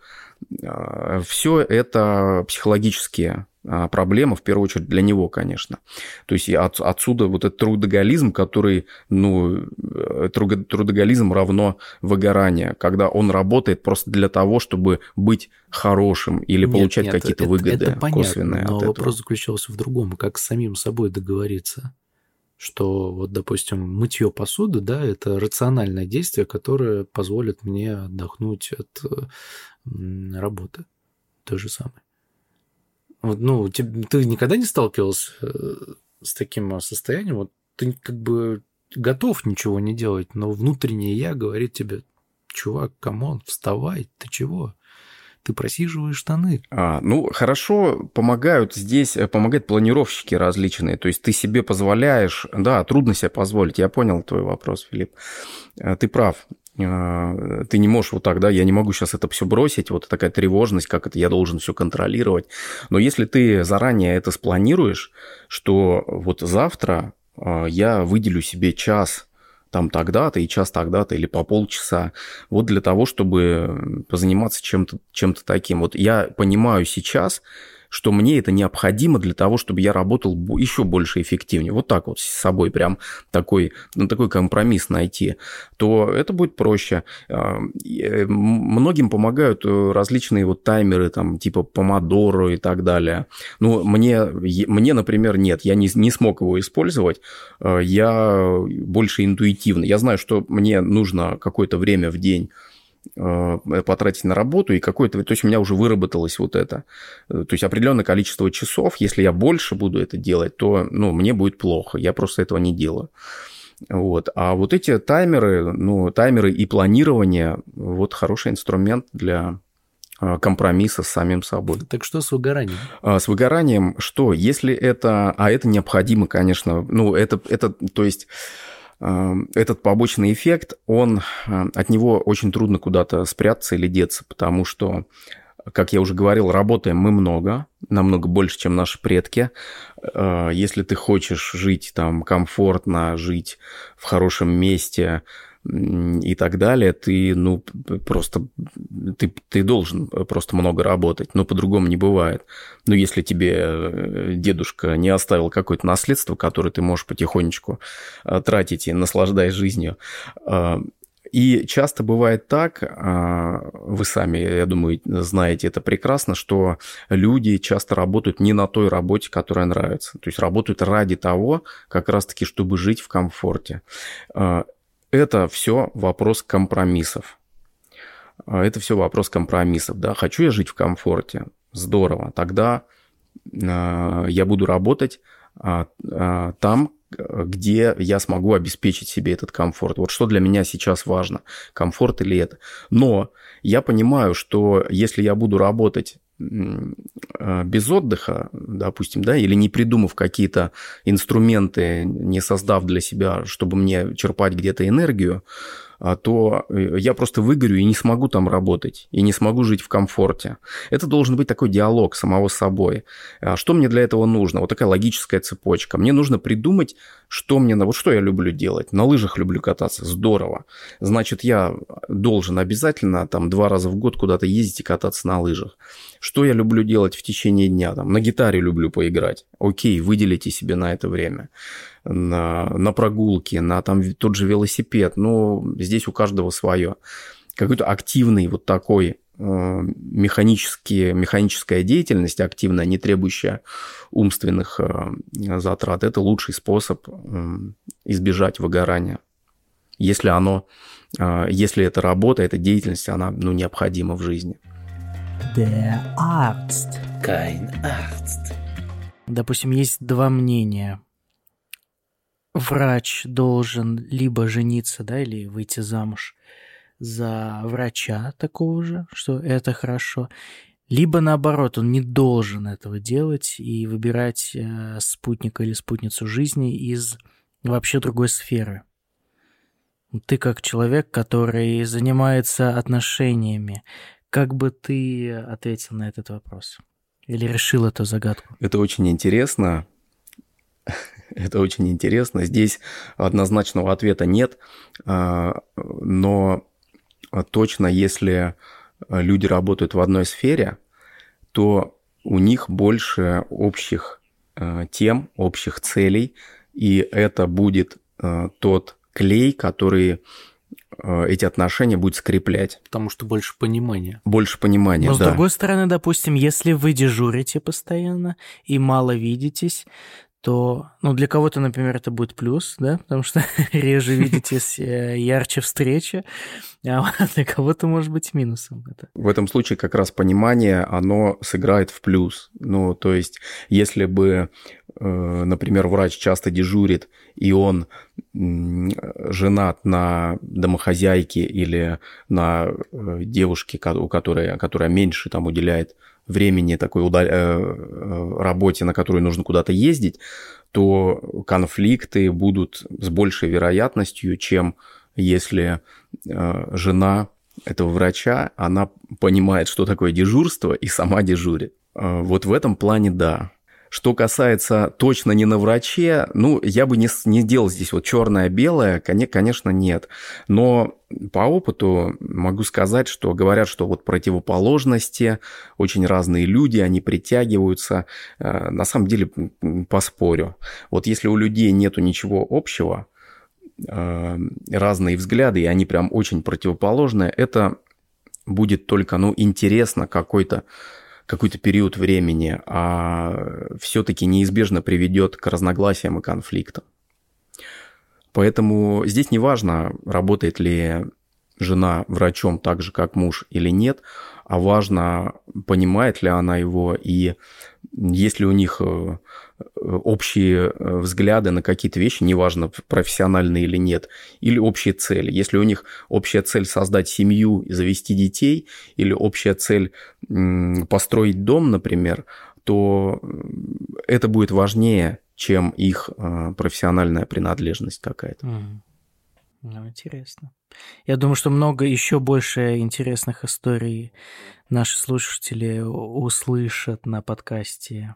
А, Все это психологические а, проблемы, в первую очередь для него, конечно. То есть от, отсюда вот этот трудоголизм, который, ну, э, трудоголизм равно выгорание, когда он работает просто для того, чтобы быть хорошим или нет, получать какие-то выгоды это понятно, косвенные. Но вопрос этого. заключался в другом, как с самим собой договориться что вот, допустим, мытье посуды, да, это рациональное действие, которое позволит мне отдохнуть от работы той же самой. Вот, ну, ты, ты никогда не сталкивался э, с таким состоянием? Вот ты как бы готов ничего не делать, но внутреннее я говорит тебе, чувак, come on, вставай, ты чего? Ты просиживаешь штаны. А, ну, хорошо помогают здесь, э, помогают планировщики различные. То есть ты себе позволяешь, да, трудно себе позволить. Я понял твой вопрос, Филипп. Э, ты прав. Э, ты не можешь вот так, да, я не могу сейчас это все бросить, вот такая тревожность, как это я должен все контролировать. Но если ты заранее это спланируешь, что вот завтра я выделю себе час там тогда-то и час тогда-то или по полчаса. Вот для того, чтобы позаниматься чем-то чем таким. Вот я понимаю сейчас, что мне это необходимо для того, чтобы я работал еще больше эффективнее. Вот так вот с собой прям такой, ну, такой компромисс найти, то это будет проще. А, э, многим помогают э, различные вот таймеры, там, типа помодоро и так далее. Ну, мне, мне например, нет, я не, не смог его использовать. А, я больше интуитивно. Я знаю, что мне нужно какое-то время в день Э, потратить на работу, и какое-то... То есть у меня уже выработалось вот это. Э, то есть определенное количество часов, если я больше буду это делать, то ну, мне будет плохо. Я просто этого не делаю. Вот. А вот эти таймеры, ну, таймеры и планирование, вот хороший инструмент для э, компромисса с самим собой. Так что с выгоранием? А, с выгоранием что? Если это... А это необходимо, конечно. Ну, это... это то есть этот побочный эффект, он, э, от него очень трудно куда-то спрятаться или деться, потому что, как я уже говорил, работаем мы много, намного больше, чем наши предки. Э, если ты хочешь жить там комфортно, жить в хорошем месте, и так далее, ты, ну, просто, ты, ты должен просто много работать, но по-другому не бывает. Но если тебе э, дедушка не оставил какое-то наследство, которое ты можешь потихонечку э, тратить и наслаждаясь жизнью, э, и часто бывает так, вы сами, я думаю, знаете это прекрасно, что люди часто работают не на той работе, которая нравится. То есть работают ради того, как раз-таки, чтобы жить в комфорте. Это все вопрос компромиссов. А, это все вопрос компромиссов. Да? Хочу я жить в комфорте? Здорово. Тогда а, я буду работать а, там, где я смогу обеспечить себе этот комфорт. Вот что для меня сейчас важно, комфорт или это. Но я понимаю, что если я буду работать без отдыха, допустим, да, или не придумав какие-то инструменты, не создав для себя, чтобы мне черпать где-то энергию, а, то э, я просто выгорю и не смогу там работать, и не смогу жить в комфорте. Это должен быть такой диалог самого с собой. А что мне для этого нужно? Вот такая логическая цепочка. Мне нужно придумать, что мне... Вот что я люблю делать. На лыжах люблю кататься. Здорово. Значит, я должен обязательно там два раза в год куда-то ездить и кататься на лыжах. Что я люблю делать в течение дня? Там, на гитаре люблю поиграть. Окей, выделите себе на это время на, на прогулки, на там тот же велосипед. Ну, здесь у каждого свое. Какой-то активный вот такой э, механические, механическая деятельность активная, не требующая умственных э, затрат, это лучший способ э, избежать выгорания. Если оно, если это работа, эта деятельность, она ну, необходима в жизни. Der Arzt. Kein Arzt. Допустим, есть два мнения врач должен либо жениться, да, или выйти замуж за врача такого же, что это хорошо, либо наоборот, он не должен этого делать и выбирать э, спутника или спутницу жизни из вообще другой сферы. Ты как человек, который занимается отношениями, как бы ты ответил на этот вопрос? Или решил эту загадку? Это очень интересно. Это очень интересно. Здесь однозначного ответа нет, а, но точно если люди работают в одной сфере, то у них больше общих а, тем, общих целей, и это будет а, тот клей, который эти отношения будет скреплять. Потому что больше понимания. Больше понимания, Но да. с другой стороны, допустим, если вы дежурите постоянно и мало видитесь, то, ну, для кого-то, например, это будет плюс, да, потому что реже видитесь, э, ярче встреча, а для кого-то может быть минусом это. В этом случае как раз понимание, оно сыграет в плюс. Ну, то есть, если бы, э, например, врач часто дежурит, и он женат на домохозяйке или на э, девушке, у которой, которая меньше там уделяет времени такой удаль... Э, э, работе, на которую нужно куда-то ездить, то конфликты будут с большей вероятностью, чем если э, жена этого врача, она понимает, что такое дежурство, и сама дежурит. Вот в этом плане да. Что касается точно не на враче, ну, я бы не, не делал здесь вот черное-белое, конечно, нет. Но по опыту могу сказать, что говорят, что вот противоположности, очень разные люди, они притягиваются. Э, на самом деле, поспорю. Вот если у людей нету ничего общего, э, разные взгляды, и они прям очень противоположные, это будет только, ну, интересно какой-то какой-то период времени, а все-таки неизбежно приведет к разногласиям и конфликтам. Поэтому здесь не важно, работает ли жена врачом так же, как муж или нет, а важно, понимает ли она его и есть ли у них э, общие э, взгляды на какие-то вещи, неважно, профессиональные или нет, или общие цели. Если у них общая цель создать семью и завести детей, или общая цель построить дом, например, то это будет важнее, чем их э, профессиональная принадлежность какая-то. Ну, интересно. Я думаю, что много еще больше интересных историй наши слушатели услышат на подкасте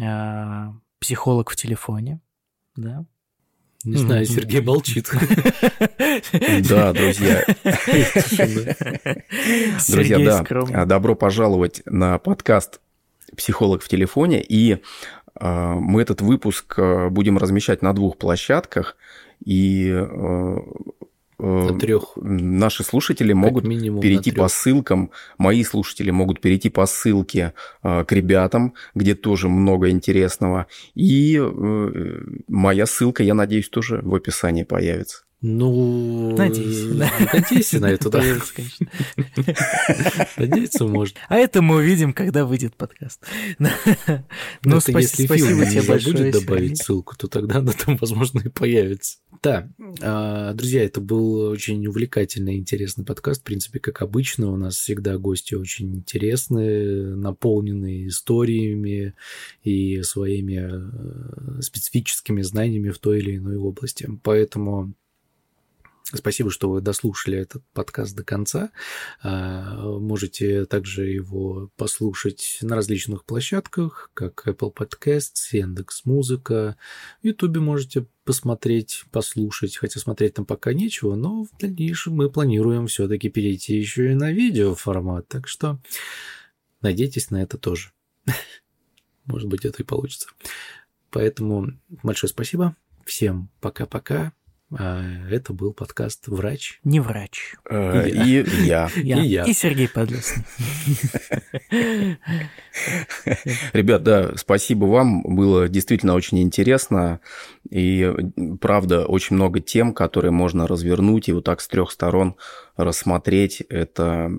а, «Психолог в телефоне». Да? Не знаю, Сергей молчит. Да, друзья. Друзья, да, а, добро пожаловать на подкаст «Психолог в телефоне». И а, мы этот выпуск будем размещать на двух площадках – и э, э, трех. Наши слушатели могут перейти по ссылкам, мои слушатели могут перейти по ссылке э, к ребятам, где тоже много интересного. И моя ссылка, я надеюсь, тоже в описании появится. Ну, надеюсь. Надейся на это, да. Надеяться можно. А это мы увидим, когда выйдет подкаст. Ну, спасибо тебе большое. будет добавить ссылку, то тогда она там, возможно, и появится. Да, а, друзья, это был очень увлекательный, интересный подкаст. В принципе, как обычно, у нас всегда гости очень интересные, наполненные историями и своими э, специфическими знаниями в той или иной области. Поэтому Спасибо, что вы дослушали этот подкаст до конца. А, можете также его послушать на различных площадках, как Apple Podcasts, Яндекс Музыка. В YouTube можете посмотреть, послушать, хотя смотреть там пока нечего, но в дальнейшем мы планируем все-таки перейти еще и на видео формат, так что надейтесь на это тоже. Может быть, это и получится. Поэтому большое спасибо. Всем пока-пока. А, это был подкаст «Врач». Не врач. Э, и я. И я. И Сергей Подлесный. Ребят, да, спасибо вам. Было действительно очень интересно. И правда, очень много тем, которые можно развернуть и вот так с трех сторон рассмотреть. Это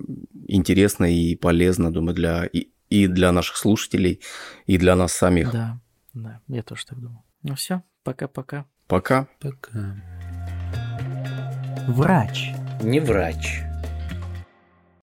интересно и полезно, думаю, для и для наших слушателей, и для нас самих. Да, да, я тоже так думаю. Ну все, пока-пока. Пока. Пока. Врач. Не врач.